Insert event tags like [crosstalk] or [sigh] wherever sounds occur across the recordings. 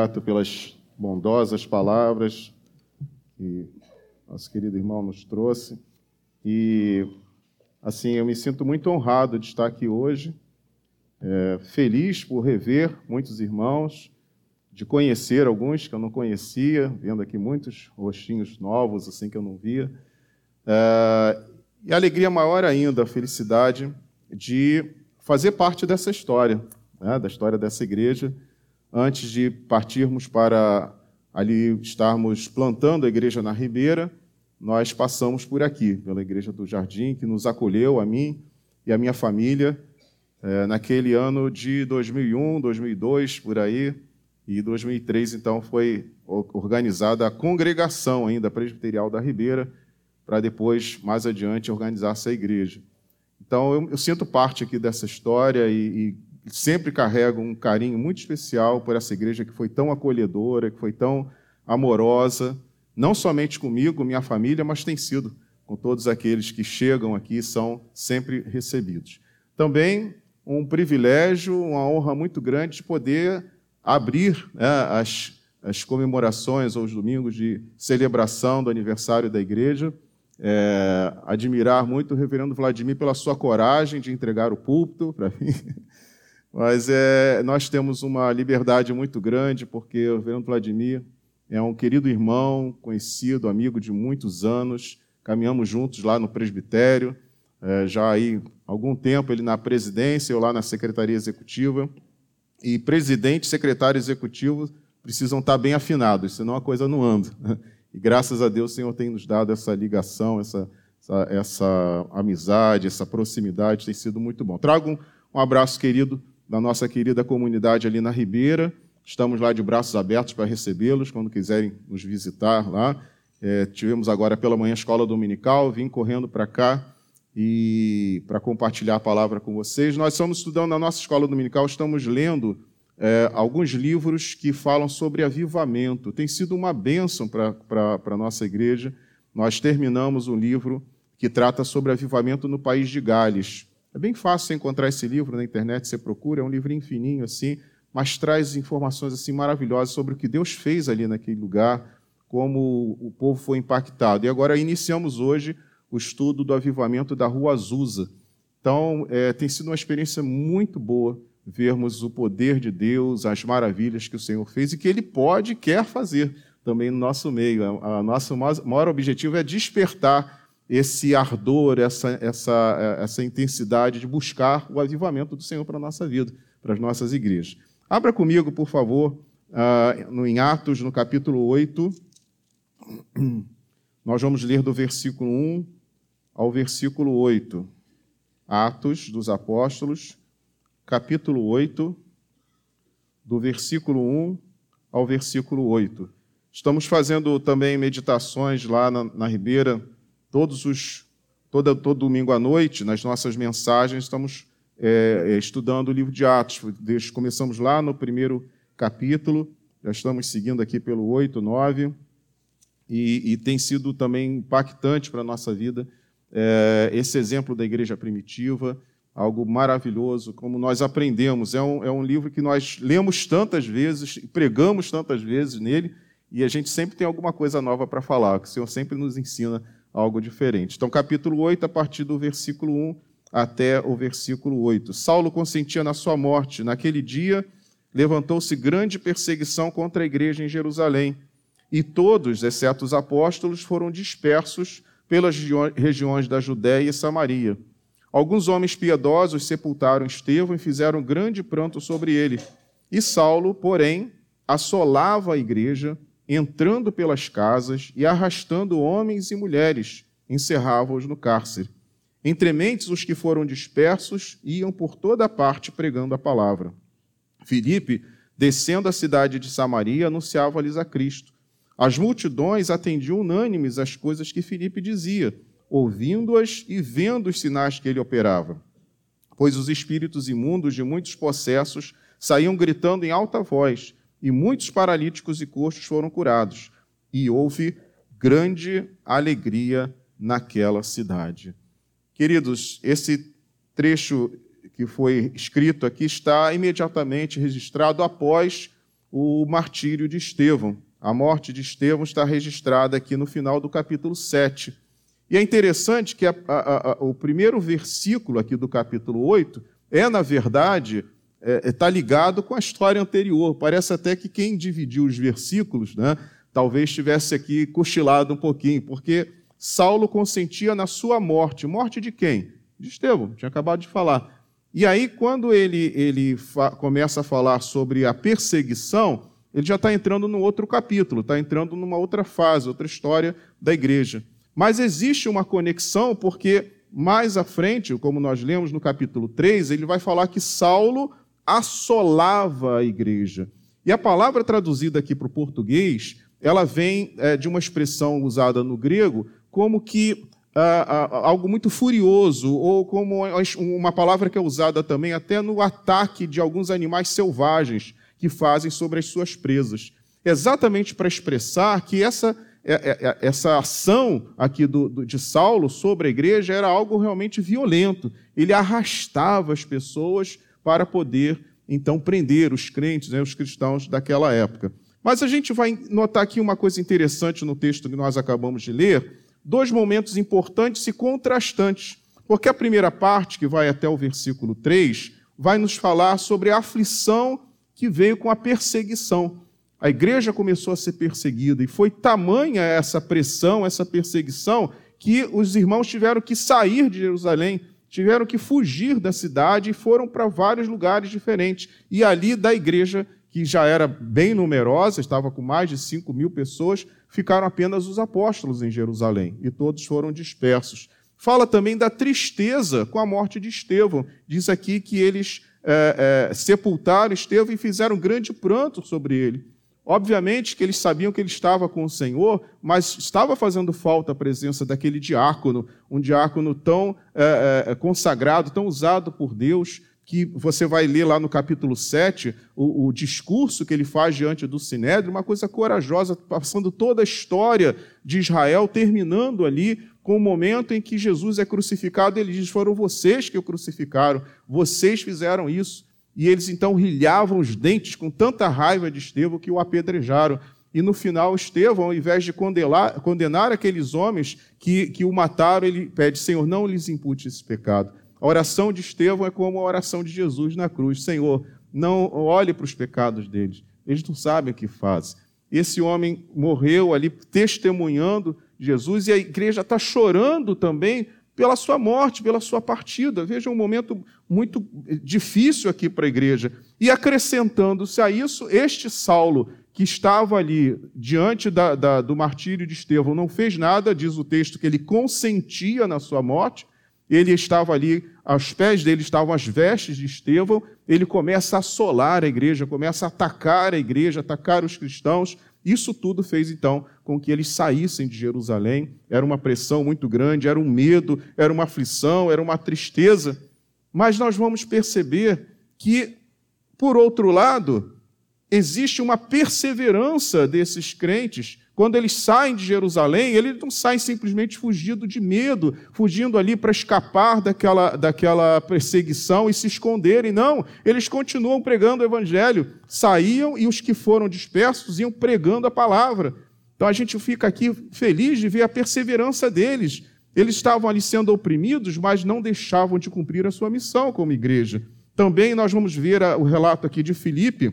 grato pelas bondosas palavras que nosso querido irmão nos trouxe. E, assim, eu me sinto muito honrado de estar aqui hoje, é, feliz por rever muitos irmãos, de conhecer alguns que eu não conhecia, vendo aqui muitos rostinhos novos, assim, que eu não via. É, e a alegria maior ainda, a felicidade de fazer parte dessa história, né, da história dessa igreja, antes de partirmos para ali estarmos plantando a igreja na Ribeira, nós passamos por aqui, pela igreja do Jardim, que nos acolheu, a mim e a minha família, é, naquele ano de 2001, 2002, por aí, e 2003, então, foi organizada a congregação ainda presbiterial da Ribeira, para depois, mais adiante, organizar essa igreja. Então, eu, eu sinto parte aqui dessa história e, e sempre carrego um carinho muito especial por essa igreja que foi tão acolhedora, que foi tão amorosa, não somente comigo, minha família, mas tem sido com todos aqueles que chegam aqui são sempre recebidos. Também um privilégio, uma honra muito grande de poder abrir né, as, as comemorações ou os domingos de celebração do aniversário da igreja é, admirar muito o reverendo Vladimir pela sua coragem de entregar o púlpito para mim. [laughs] Mas é, nós temos uma liberdade muito grande, porque o reverendo Vladimir é um querido irmão, conhecido, amigo de muitos anos. Caminhamos juntos lá no presbitério, é, já aí algum tempo ele na presidência, eu lá na secretaria executiva. E presidente e secretário executivo precisam estar bem afinados, senão a coisa não anda. [laughs] E graças a Deus o Senhor tem nos dado essa ligação, essa, essa, essa amizade, essa proximidade, tem sido muito bom. Trago um, um abraço querido da nossa querida comunidade ali na Ribeira. Estamos lá de braços abertos para recebê-los quando quiserem nos visitar lá. É, tivemos agora pela manhã escola dominical, vim correndo para cá e para compartilhar a palavra com vocês. Nós estamos estudando na nossa escola dominical, estamos lendo é, alguns livros que falam sobre avivamento. Tem sido uma bênção para a nossa igreja. Nós terminamos um livro que trata sobre avivamento no país de Gales. É bem fácil encontrar esse livro na internet, você procura, é um livrinho fininho assim, mas traz informações assim maravilhosas sobre o que Deus fez ali naquele lugar, como o povo foi impactado. E agora iniciamos hoje o estudo do avivamento da Rua Azusa. Então, é, tem sido uma experiência muito boa vermos o poder de Deus, as maravilhas que o Senhor fez e que Ele pode e quer fazer também no nosso meio. O nosso maior objetivo é despertar esse ardor, essa, essa, essa intensidade de buscar o avivamento do Senhor para a nossa vida, para as nossas igrejas. Abra comigo, por favor, no, em Atos, no capítulo 8. [clears throat] Nós vamos ler do versículo 1 ao versículo 8. Atos dos Apóstolos, capítulo 8, do versículo 1 ao versículo 8. Estamos fazendo também meditações lá na, na Ribeira, todos os, todo, todo domingo à noite, nas nossas mensagens, estamos é, é estudando o livro de Atos. Começamos lá no primeiro capítulo, já estamos seguindo aqui pelo 8, 9, e, e tem sido também impactante para a nossa vida é, esse exemplo da igreja primitiva, algo maravilhoso, como nós aprendemos. É um, é um livro que nós lemos tantas vezes, pregamos tantas vezes nele, e a gente sempre tem alguma coisa nova para falar, que o Senhor sempre nos ensina algo diferente. Então, capítulo 8, a partir do versículo 1 até o versículo 8. Saulo consentia na sua morte. Naquele dia, levantou-se grande perseguição contra a igreja em Jerusalém, e todos, exceto os apóstolos, foram dispersos pelas regiões da Judéia e Samaria Alguns homens piedosos sepultaram Estevão e fizeram grande pranto sobre ele. E Saulo, porém, assolava a igreja, entrando pelas casas e arrastando homens e mulheres, encerrava-os no cárcere. Entre mentes, os que foram dispersos iam por toda parte pregando a palavra. Filipe, descendo a cidade de Samaria, anunciava-lhes a Cristo. As multidões atendiam unânimes às coisas que Filipe dizia ouvindo-as e vendo os sinais que ele operava. Pois os espíritos imundos de muitos possessos saíam gritando em alta voz, e muitos paralíticos e coxos foram curados. E houve grande alegria naquela cidade. Queridos, esse trecho que foi escrito aqui está imediatamente registrado após o martírio de Estevão. A morte de Estevão está registrada aqui no final do capítulo 7. E é interessante que a, a, a, o primeiro versículo aqui do capítulo 8 é, na verdade, está é, é tá ligado com a história anterior. Parece até que quem dividiu os versículos, né, talvez tivesse aqui cochilado um pouquinho, porque Saulo consentia na sua morte. Morte de quem? De Estevão, tinha acabado de falar. E aí, quando ele, ele começa a falar sobre a perseguição, ele já está entrando num outro capítulo, está entrando numa outra fase, outra história da igreja. Mas existe uma conexão, porque mais à frente, como nós lemos no capítulo 3, ele vai falar que Saulo assolava a igreja. E a palavra traduzida aqui para o português, ela vem é, de uma expressão usada no grego como que ah, ah, algo muito furioso, ou como uma palavra que é usada também até no ataque de alguns animais selvagens que fazem sobre as suas presas. Exatamente para expressar que essa, é, é, é, essa ação aqui do, do, de Saulo sobre a igreja era algo realmente violento. Ele arrastava as pessoas para poder, então, prender os crentes, né, os cristãos daquela época. Mas a gente vai notar aqui uma coisa interessante no texto que nós acabamos de ler, dois momentos importantes e contrastantes. Porque a primeira parte, que vai até o versículo 3, vai nos falar sobre a aflição que veio com a perseguição. A igreja começou a ser perseguida e foi tamanha essa pressão, essa perseguição, que os irmãos tiveram que sair de Jerusalém, tiveram que fugir da cidade e foram para vários lugares diferentes. E ali da igreja, que já era bem numerosa, estava com mais de 5 mil pessoas, ficaram apenas os apóstolos em Jerusalém e todos foram dispersos. Fala também da tristeza com a morte de Estevão. Diz aqui que eles é, é, sepultaram Estevão e fizeram grande pranto sobre ele. Obviamente que eles sabiam que ele estava com o Senhor, mas estava fazendo falta a presença daquele diácono, um diácono tão é, é consagrado, tão usado por Deus, que você vai ler lá no capítulo 7, o, o, discurso que ele faz diante do Sinédrio, uma coisa corajosa, passando toda a história de Israel, terminando ali com o momento em que Jesus é crucificado, ele diz: Foram vocês que o crucificaram, vocês fizeram isso. E eles então rilhavam os dentes com tanta raiva de Estevão que o apedrejaram. E no final, Estevão, ao invés de condenar, condenar aqueles homens que, que o mataram, ele pede: Senhor, não lhes impute esse pecado. A oração de Estevão é como a oração de Jesus na cruz: Senhor, não olhe para os pecados deles, eles não sabem o que fazem. Esse homem morreu ali testemunhando Jesus e a igreja está chorando também pela sua morte, pela sua partida. Veja um momento muito difícil aqui para a igreja. E acrescentando-se a isso, este Saulo, que estava ali diante da, da, do martírio de Estevão, não fez nada, diz o texto que ele consentia na sua morte, ele estava ali, aos pés dele estavam as vestes de Estevão, ele começa a assolar a igreja, começa a atacar a igreja, atacar os cristãos. Isso tudo fez então com que eles saíssem de Jerusalém. Era uma pressão muito grande, era um medo, era uma aflição, era uma tristeza. Mas nós vamos perceber que, por outro lado, existe uma perseverança desses crentes quando eles saem de Jerusalém, eles não saem simplesmente fugindo de medo, fugindo ali para escapar daquela, daquela perseguição e se esconderem. Não, eles continuam pregando o evangelho. Saíam e os que foram dispersos iam pregando a palavra. Então a gente fica aqui feliz de ver a perseverança deles. Eles estavam ali sendo oprimidos, mas não deixavam de cumprir a sua missão como igreja. Também nós vamos ver o relato aqui de Filipe,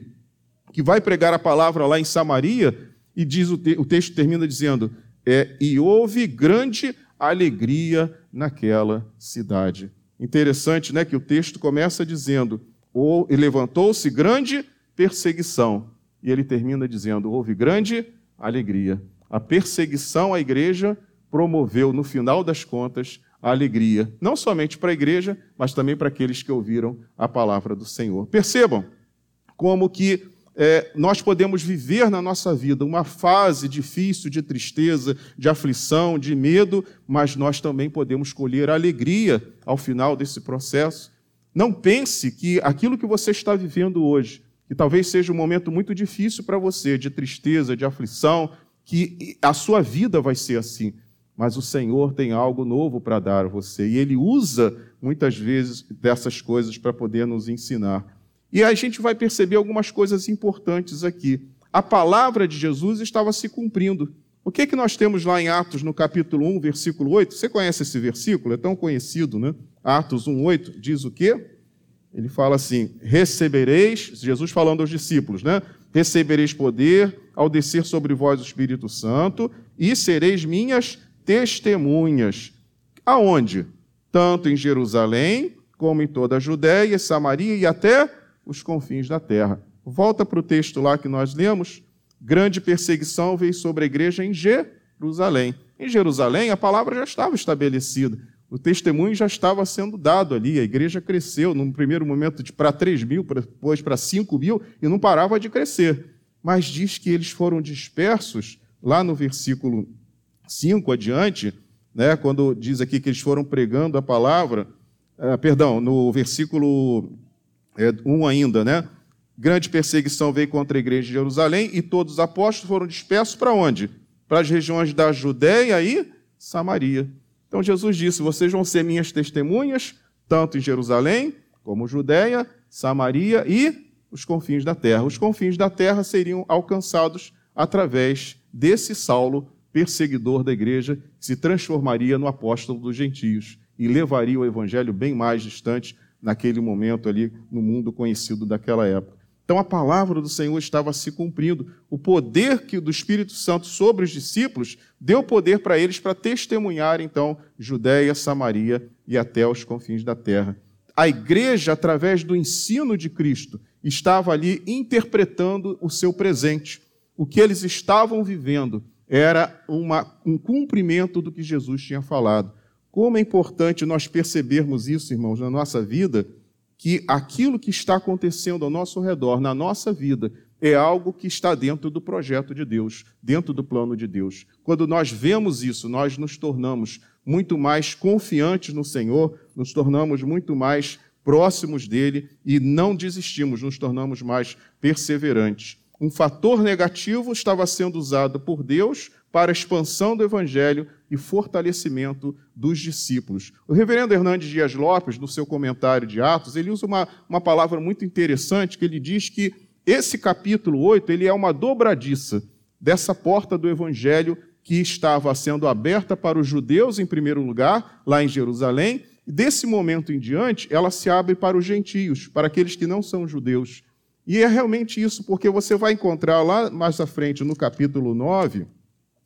que vai pregar a palavra lá em Samaria, e diz o, te, o texto termina dizendo: é, e houve grande alegria naquela cidade. Interessante, né, que o texto começa dizendo: ou levantou-se grande perseguição, e ele termina dizendo: houve grande alegria. A perseguição à igreja promoveu, no final das contas, a alegria, não somente para a igreja, mas também para aqueles que ouviram a palavra do Senhor. Percebam como que é, nós podemos viver na nossa vida uma fase difícil de tristeza, de aflição, de medo, mas nós também podemos colher alegria ao final desse processo. Não pense que aquilo que você está vivendo hoje, que talvez seja um momento muito difícil para você, de tristeza, de aflição, que a sua vida vai ser assim. Mas o Senhor tem algo novo para dar a você e Ele usa muitas vezes dessas coisas para poder nos ensinar. E a gente vai perceber algumas coisas importantes aqui. A palavra de Jesus estava se cumprindo. O que, é que nós temos lá em Atos, no capítulo 1, versículo 8? Você conhece esse versículo? É tão conhecido, né? Atos 1, 8 diz o quê? Ele fala assim: recebereis, Jesus falando aos discípulos, né? Recebereis poder ao descer sobre vós o Espírito Santo e sereis minhas testemunhas. Aonde? Tanto em Jerusalém, como em toda a Judéia, Samaria e até os confins da terra. Volta para o texto lá que nós lemos. Grande perseguição veio sobre a igreja em Jerusalém. Em Jerusalém, a palavra já estava estabelecida. O testemunho já estava sendo dado ali. A igreja cresceu, num primeiro momento, para 3 mil, depois para 5 mil, e não parava de crescer. Mas diz que eles foram dispersos, lá no versículo 5 adiante, né, quando diz aqui que eles foram pregando a palavra, ah, perdão, no versículo é, 1 ainda, né? Grande perseguição veio contra a igreja de Jerusalém e todos os apóstolos foram dispersos para onde? Para as regiões da Judéia e Samaria. Então Jesus disse: Vocês vão ser minhas testemunhas, tanto em Jerusalém, como Judéia, Samaria e os confins da terra. Os confins da terra seriam alcançados através desse Saulo, perseguidor da igreja, que se transformaria no apóstolo dos gentios e levaria o evangelho bem mais distante naquele momento ali no mundo conhecido daquela época. Então a palavra do Senhor estava se cumprindo. O poder que do Espírito Santo sobre os discípulos deu poder para eles para testemunhar então Judéia, Samaria e até os confins da terra. A igreja, através do ensino de Cristo, estava ali interpretando o seu presente. O que eles estavam vivendo era uma, um cumprimento do que Jesus tinha falado. Como é importante nós percebermos isso, irmãos, na nossa vida, que aquilo que está acontecendo ao nosso redor, na nossa vida, é algo que está dentro do projeto de Deus, dentro do plano de Deus. Quando nós vemos isso, nós nos tornamos muito mais confiantes no Senhor, nos tornamos muito mais próximos dele e não desistimos, nos tornamos mais perseverantes. Um fator negativo estava sendo usado por Deus para a expansão do evangelho e fortalecimento dos discípulos. O reverendo Hernandes Dias Lopes, no seu comentário de Atos, ele usa uma, uma palavra muito interessante, que ele diz que esse capítulo 8 ele é uma dobradiça dessa porta do evangelho que estava sendo aberta para os judeus, em primeiro lugar, lá em Jerusalém, e desse momento em diante, ela se abre para os gentios, para aqueles que não são judeus. E é realmente isso, porque você vai encontrar lá mais à frente, no capítulo 9,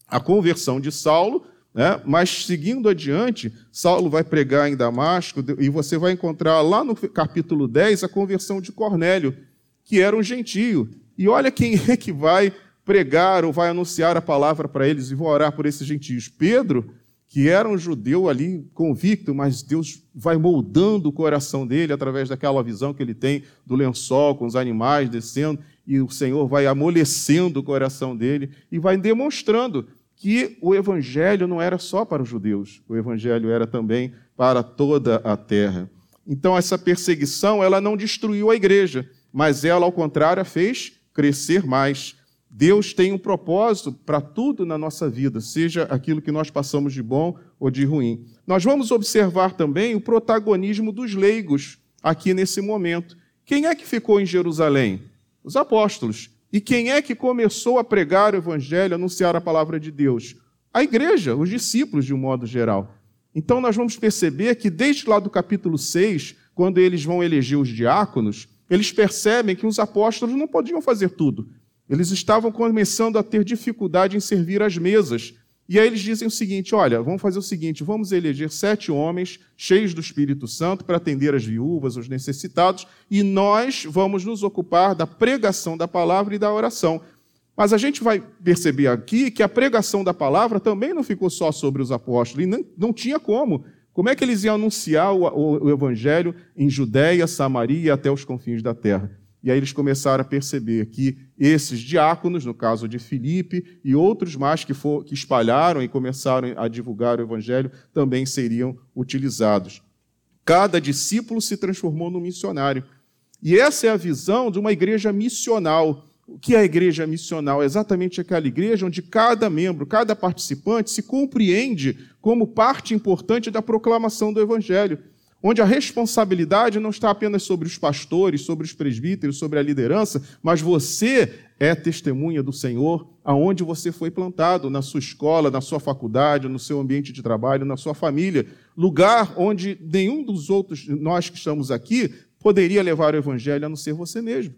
a conversão de Saulo, né? mas seguindo adiante, Saulo vai pregar em Damasco e você vai encontrar lá no capítulo 10 a conversão de Cornélio, que era um gentio. E olha quem é que vai pregar ou vai anunciar a palavra para eles e vão orar por esses gentios. Pedro, que era um judeu ali convicto, mas Deus vai moldando o coração dele através daquela visão que ele tem do lençol com os animais descendo, e o Senhor vai amolecendo o coração dele e vai demonstrando que o evangelho não era só para os judeus, o evangelho era também para toda a terra. Então essa perseguição, ela não destruiu a igreja, mas ela ao contrário a fez crescer mais. Deus tem um propósito para tudo na nossa vida, seja aquilo que nós passamos de bom ou de ruim. Nós vamos observar também o protagonismo dos leigos aqui nesse momento. Quem é que ficou em Jerusalém? Os apóstolos. E quem é que começou a pregar o evangelho, anunciar a palavra de Deus? A igreja, os discípulos, de um modo geral. Então nós vamos perceber que desde lá do capítulo 6, quando eles vão eleger os diáconos, eles percebem que os apóstolos não podiam fazer tudo. Eles estavam começando a ter dificuldade em servir as mesas. E aí eles dizem o seguinte: olha, vamos fazer o seguinte, vamos eleger sete homens cheios do Espírito Santo para atender as viúvas, os necessitados, e nós vamos nos ocupar da pregação da palavra e da oração. Mas a gente vai perceber aqui que a pregação da palavra também não ficou só sobre os apóstolos, e não, não tinha como. Como é que eles iam anunciar o, o, evangelho em Judéia, Samaria e até os confins da terra? E aí eles começaram a perceber que esses diáconos, no caso de Filipe, e outros mais que, for, que espalharam e começaram a divulgar o evangelho, também seriam utilizados. Cada discípulo se transformou num missionário. E essa é a visão de uma igreja missional. O que é a igreja missional? É exatamente aquela igreja onde cada membro, cada participante se compreende como parte importante da proclamação do evangelho onde a responsabilidade não está apenas sobre os pastores, sobre os presbíteros, sobre a liderança, mas você é testemunha do Senhor aonde você foi plantado, na sua escola, na sua faculdade, no seu ambiente de trabalho, na sua família, lugar onde nenhum dos outros, nós que estamos aqui, poderia levar o evangelho a não ser você mesmo.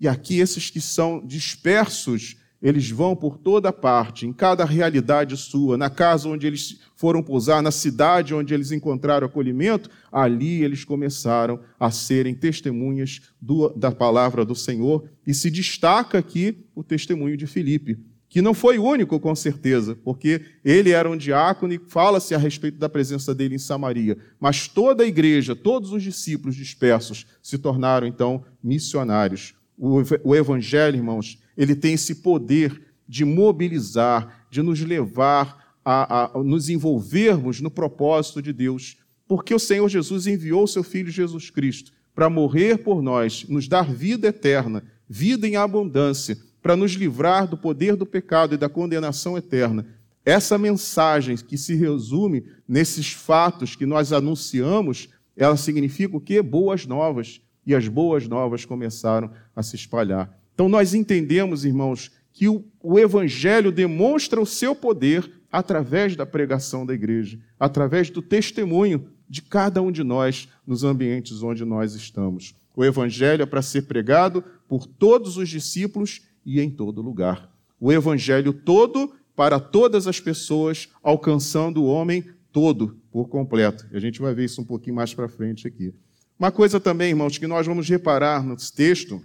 E aqui esses que são dispersos eles vão por toda parte, em cada realidade sua, na casa onde eles foram pousar, na cidade onde eles encontraram acolhimento, ali eles começaram a serem testemunhas do, da palavra do Senhor. E se destaca aqui o testemunho de Filipe, que não foi único, com certeza, porque ele era um diácono e fala-se a respeito da presença dele em Samaria. Mas toda a igreja, todos os discípulos dispersos se tornaram então missionários. O evangelho, irmãos, ele tem esse poder de mobilizar, de nos levar a, a, nos envolvermos no propósito de Deus, porque o Senhor Jesus enviou o seu Filho Jesus Cristo para morrer por nós, nos dar vida eterna, vida em abundância, para nos livrar do poder do pecado e da condenação eterna. Essa mensagem que se resume nesses fatos que nós anunciamos, ela significa o quê? Boas novas. E as boas novas começaram a se espalhar. Então, nós entendemos, irmãos, que o, o Evangelho demonstra o seu poder através da pregação da igreja, através do testemunho de cada um de nós nos ambientes onde nós estamos. O Evangelho é para ser pregado por todos os discípulos e em todo lugar. O Evangelho todo para todas as pessoas, alcançando o homem todo por completo. E a gente vai ver isso um pouquinho mais para frente aqui. Uma coisa também, irmãos, que nós vamos reparar nesse texto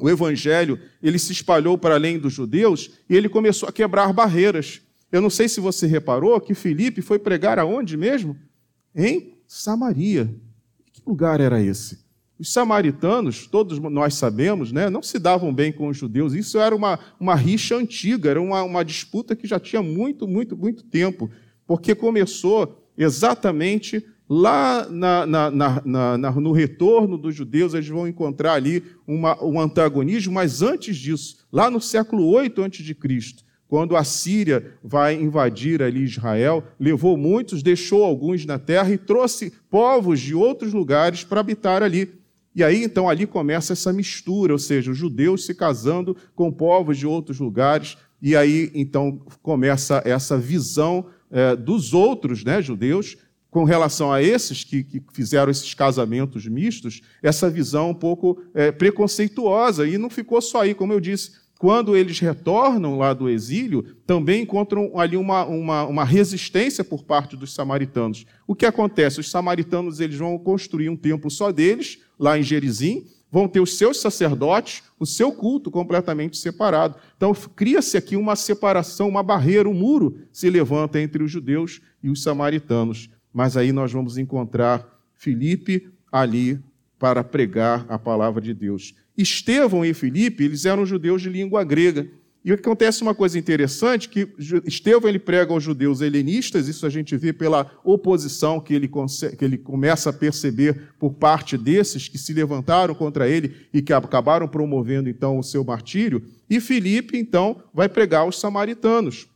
o evangelho, ele se espalhou para além dos judeus e ele começou a quebrar barreiras. Eu não sei se você reparou que Filipe foi pregar aonde mesmo? Em Samaria. Que lugar era esse? Os samaritanos, todos nós sabemos, né, não se davam bem com os judeus. Isso era uma, uma rixa antiga, era uma, uma disputa que já tinha muito, muito, muito tempo, porque começou exatamente Lá na, na, na, no retorno dos judeus, eles vão encontrar ali uma, um antagonismo, mas antes disso, lá no século 8 a.C., quando a Síria vai invadir ali Israel, levou muitos, deixou alguns na terra e trouxe povos de outros lugares para habitar ali. E aí, então, ali começa essa mistura, ou seja, os judeus se casando com povos de outros lugares, e aí, então, começa essa visão é, dos outros né, judeus com relação a esses que, que, fizeram esses casamentos mistos, essa visão um pouco é, preconceituosa. E não ficou só aí, como eu disse. Quando eles retornam lá do exílio, também encontram ali uma, uma, uma resistência por parte dos samaritanos. O que acontece? Os samaritanos eles vão construir um templo só deles, lá em Gerizim, vão ter os seus sacerdotes, o seu culto completamente separado. Então, cria-se aqui uma separação, uma barreira, um muro se levanta entre os judeus e os samaritanos. Mas aí nós vamos encontrar Filipe ali para pregar a palavra de Deus. Estevão e Filipe, eles eram judeus de língua grega. E acontece uma coisa interessante, que Estevão ele prega aos judeus helenistas, isso a gente vê pela oposição que ele, que ele começa a perceber por parte desses que se levantaram contra ele e que acabaram promovendo então o seu martírio. E Filipe, então, vai pregar aos samaritanos.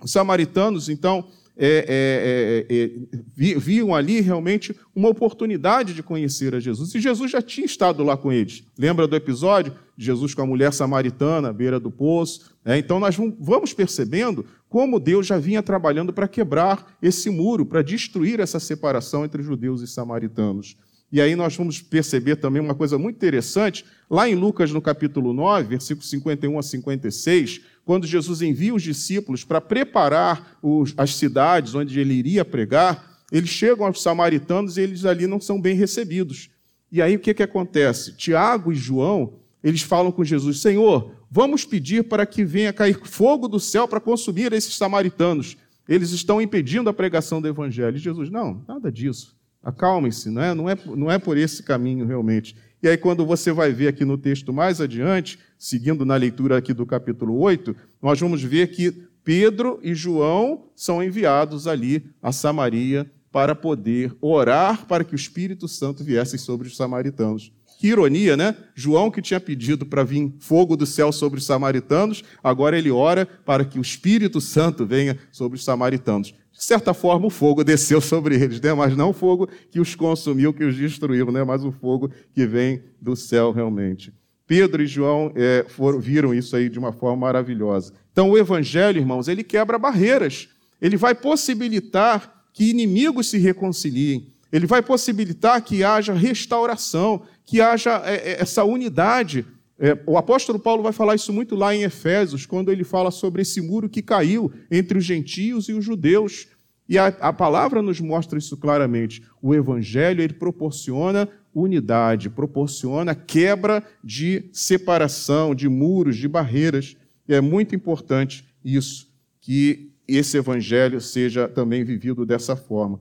Os samaritanos, então, é, é, é, é viam ali realmente uma oportunidade de conhecer a Jesus. E Jesus já tinha estado lá com eles. Lembra do episódio de Jesus com a mulher samaritana à beira do poço? É, então nós vamos percebendo como Deus já vinha trabalhando para quebrar esse muro, para destruir essa separação entre judeus e samaritanos. E aí nós vamos perceber também uma coisa muito interessante, lá em Lucas, no capítulo 9, versículos 51 a 56, quando Jesus envia os discípulos para preparar os, as cidades onde ele iria pregar, eles chegam aos samaritanos e eles ali não são bem recebidos. E aí o que, que acontece? Tiago e João, eles falam com Jesus: Senhor, vamos pedir para que venha cair fogo do céu para consumir esses samaritanos. Eles estão impedindo a pregação do evangelho. E Jesus: Não, nada disso. Acalmem-se, não é, não, é, não é por esse caminho realmente. E aí, quando você vai ver aqui no texto mais adiante, seguindo na leitura aqui do capítulo 8, nós vamos ver que Pedro e João são enviados ali a Samaria para poder orar para que o Espírito Santo viesse sobre os samaritanos. Que ironia, né? João, que tinha pedido para vir fogo do céu sobre os samaritanos, agora ele ora para que o Espírito Santo venha sobre os samaritanos. De certa forma, o fogo desceu sobre eles, né? mas não o fogo que os consumiu, que os destruiu, né? mas o fogo que vem do céu realmente. Pedro e João é, foram, viram isso aí de uma forma maravilhosa. Então, o Evangelho, irmãos, ele quebra barreiras. Ele vai possibilitar que inimigos se reconciliem. Ele vai possibilitar que haja restauração, que haja é, é, essa unidade. É, o apóstolo Paulo vai falar isso muito lá em Efésios, quando ele fala sobre esse muro que caiu entre os gentios e os judeus. E a, a palavra nos mostra isso claramente. O evangelho ele proporciona unidade, proporciona quebra de separação, de muros, de barreiras. E é muito importante isso, que esse evangelho seja também vivido dessa forma.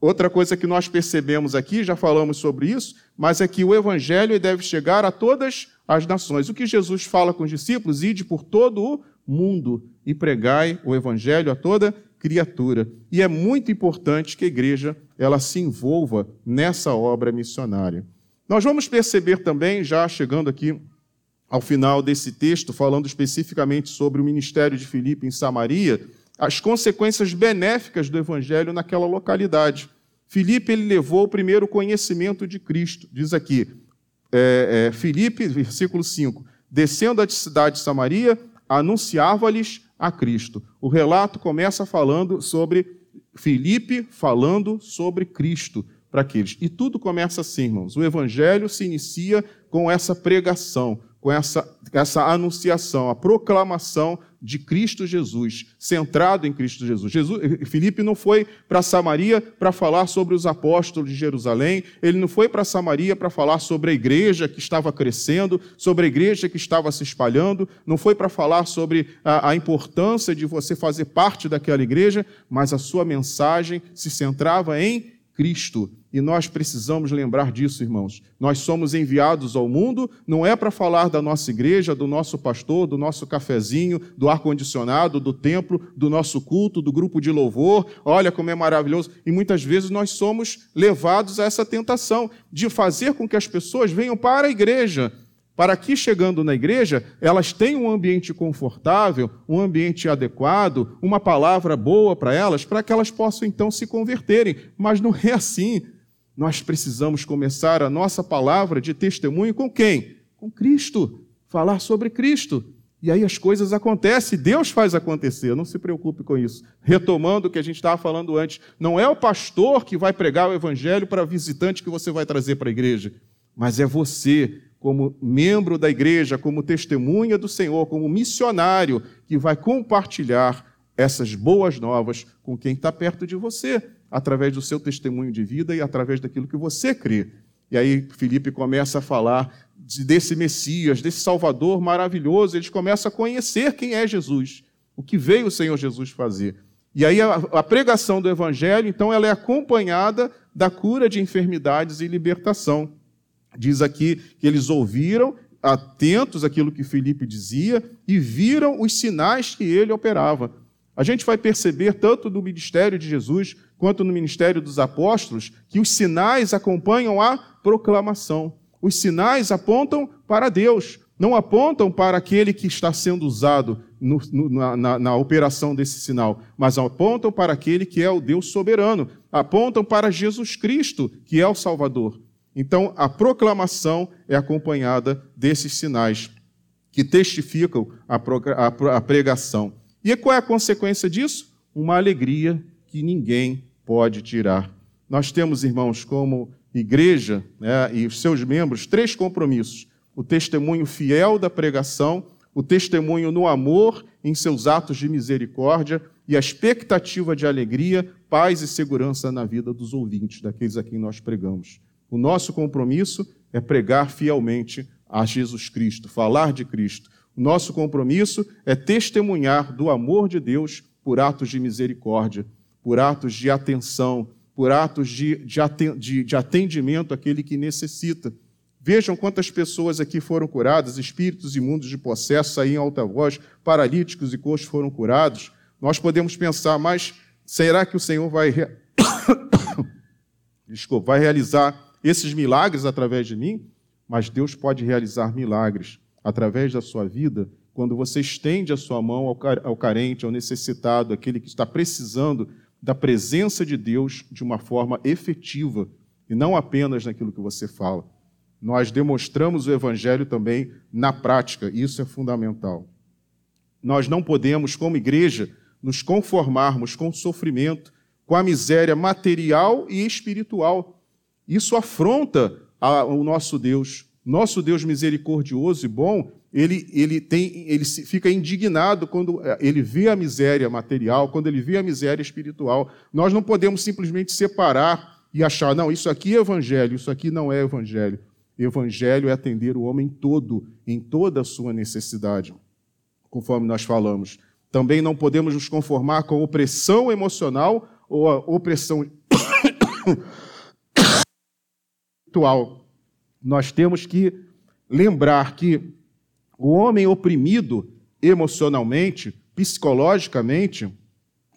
Outra coisa que nós percebemos aqui, já falamos sobre isso, mas é que o evangelho deve chegar a todas as nações. O que Jesus fala com os discípulos? Ide por todo o mundo e pregai o evangelho a toda criatura. E é muito importante que a igreja ela se envolva nessa obra missionária. Nós vamos perceber também, já chegando aqui ao final desse texto, falando especificamente sobre o ministério de Filipe em Samaria, as consequências benéficas do evangelho naquela localidade. Filipe ele levou o primeiro conhecimento de Cristo. Diz aqui, é, é, Filipe, versículo 5, descendo da cidade de Samaria, anunciava-lhes a Cristo. O relato começa falando sobre Filipe falando sobre Cristo para aqueles. E tudo começa assim, irmãos. O evangelho se inicia com essa pregação, com essa, essa anunciação, a proclamação de Cristo Jesus, centrado em Cristo Jesus. Jesus Filipe não foi para Samaria para falar sobre os apóstolos de Jerusalém, ele não foi para Samaria para falar sobre a igreja que estava crescendo, sobre a igreja que estava se espalhando, não foi para falar sobre a, a importância de você fazer parte daquela igreja, mas a sua mensagem se centrava em Cristo. E nós precisamos lembrar disso, irmãos. Nós somos enviados ao mundo, não é para falar da nossa igreja, do nosso pastor, do nosso cafezinho, do ar-condicionado, do templo, do nosso culto, do grupo de louvor. Olha como é maravilhoso. E muitas vezes nós somos levados a essa tentação de fazer com que as pessoas venham para a igreja, para que, chegando na igreja, elas tenham um ambiente confortável, um ambiente adequado, uma palavra boa para elas, para que elas possam então se converterem. Mas não é assim. Nós precisamos começar a nossa palavra de testemunho com quem? Com Cristo. Falar sobre Cristo. E aí as coisas acontecem, Deus faz acontecer, não se preocupe com isso. Retomando o que a gente estava falando antes, não é o pastor que vai pregar o evangelho para visitante que você vai trazer para a igreja, mas é você como membro da igreja, como testemunha do Senhor, como missionário, que vai compartilhar essas boas novas com quem está perto de você, através do seu testemunho de vida e através daquilo que você crê. E aí Felipe começa a falar desse Messias, desse Salvador maravilhoso, eles começam a conhecer quem é Jesus, o que veio o Senhor Jesus fazer. E aí a, a pregação do Evangelho, então, ela é acompanhada da cura de enfermidades e libertação. Diz aqui que eles ouviram, atentos àquilo que Felipe dizia, e viram os sinais que ele operava. A gente vai perceber, tanto no ministério de Jesus quanto no ministério dos apóstolos, que os sinais acompanham a proclamação. Os sinais apontam para Deus, não apontam para aquele que está sendo usado no, no, na, na, operação desse sinal, mas apontam para aquele que é o Deus soberano, apontam para Jesus Cristo, que é o Salvador. Então, a proclamação é acompanhada desses sinais que testificam a pregação. E qual é a consequência disso? Uma alegria que ninguém pode tirar. Nós temos, irmãos, como igreja né, e os seus membros, três compromissos: o testemunho fiel da pregação, o testemunho no amor em seus atos de misericórdia e a expectativa de alegria, paz e segurança na vida dos ouvintes, daqueles a quem nós pregamos. O nosso compromisso é pregar fielmente a Jesus Cristo, falar de Cristo. O nosso compromisso é testemunhar do amor de Deus por atos de misericórdia, por atos de atenção, por atos de, de, de atendimento àquele que necessita. Vejam quantas pessoas aqui foram curadas, espíritos imundos de possesso aí em alta voz, paralíticos e coxos foram curados. Nós podemos pensar, mas será que o Senhor vai, [coughs] Desculpa, vai realizar esses milagres através de mim, mas Deus pode realizar milagres através da sua vida quando você estende a sua mão ao carente, ao necessitado, aquele que está precisando da presença de Deus de uma forma efetiva e não apenas naquilo que você fala. Nós demonstramos o Evangelho também na prática, isso é fundamental. Nós não podemos, como igreja, nos conformarmos com o sofrimento, com a miséria material e espiritual. Isso afronta o nosso Deus. Nosso Deus misericordioso e bom, ele, ele, tem, ele fica indignado quando é, ele vê a miséria material, quando ele vê a miséria espiritual. Nós não podemos simplesmente separar e achar, não, isso aqui é evangelho, isso aqui não é evangelho. Evangelho é atender o homem todo, em toda a sua necessidade, conforme nós falamos. Também não podemos nos conformar com opressão emocional ou a opressão [coughs] espiritual. Nós temos que lembrar que o homem oprimido emocionalmente, psicologicamente,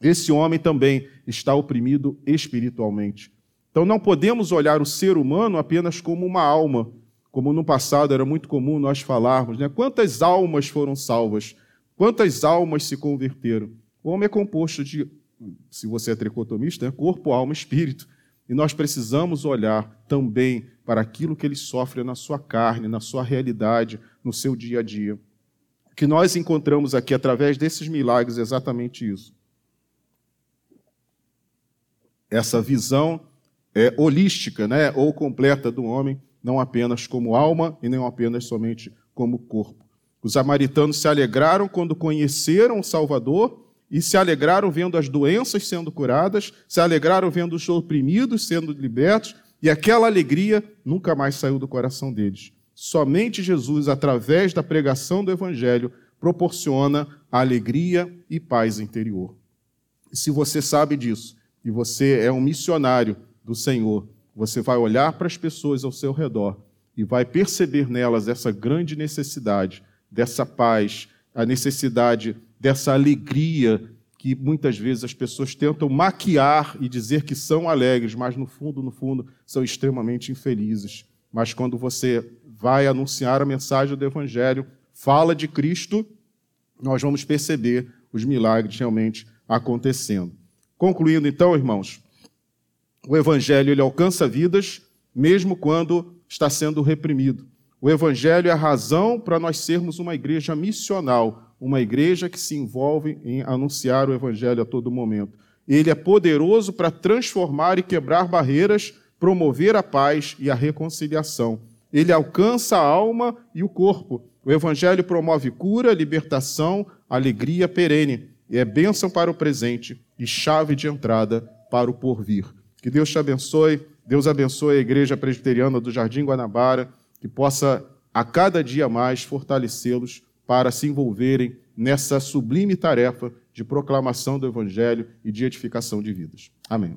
esse homem também está oprimido espiritualmente. Então não podemos olhar o ser humano apenas como uma alma, como no passado era muito comum nós falarmos, né? Quantas almas foram salvas? Quantas almas se converteram? O homem é composto de, se você é tricotomista, né? corpo, alma espírito. E nós precisamos olhar também para aquilo que ele sofre na sua carne, na sua realidade, no seu dia a dia. O que nós encontramos aqui através desses milagres é exatamente isso. Essa visão é, holística, né, ou completa do homem, não apenas como alma e não apenas somente como corpo. Os samaritanos se alegraram quando conheceram o Salvador e se alegraram vendo as doenças sendo curadas, se alegraram vendo os oprimidos sendo libertos, e aquela alegria nunca mais saiu do coração deles. Somente Jesus, através da pregação do Evangelho, proporciona alegria e paz interior. E se você sabe disso, e você é um missionário do Senhor, você vai olhar para as pessoas ao seu redor e vai perceber nelas essa grande necessidade, dessa paz, a necessidade dessa alegria que muitas vezes as pessoas tentam maquiar e dizer que são alegres, mas no fundo, no fundo, são extremamente infelizes. Mas quando você vai anunciar a mensagem do Evangelho, fala de Cristo, nós vamos perceber os milagres realmente acontecendo. Concluindo, então, irmãos, o Evangelho ele alcança vidas, mesmo quando está sendo reprimido. O Evangelho é a razão para nós sermos uma igreja missional, uma igreja que se envolve em anunciar o Evangelho a todo momento. Ele é poderoso para transformar e quebrar barreiras, promover a paz e a reconciliação. Ele alcança a alma e o corpo. O Evangelho promove cura, libertação, alegria perene. E é bênção para o presente e chave de entrada para o porvir. Que Deus te abençoe. Deus abençoe a Igreja Presbiteriana do Jardim Guanabara, que possa a cada dia mais fortalecê-los para se envolverem nessa sublime tarefa de proclamação do Evangelho e de edificação de vidas. Amém.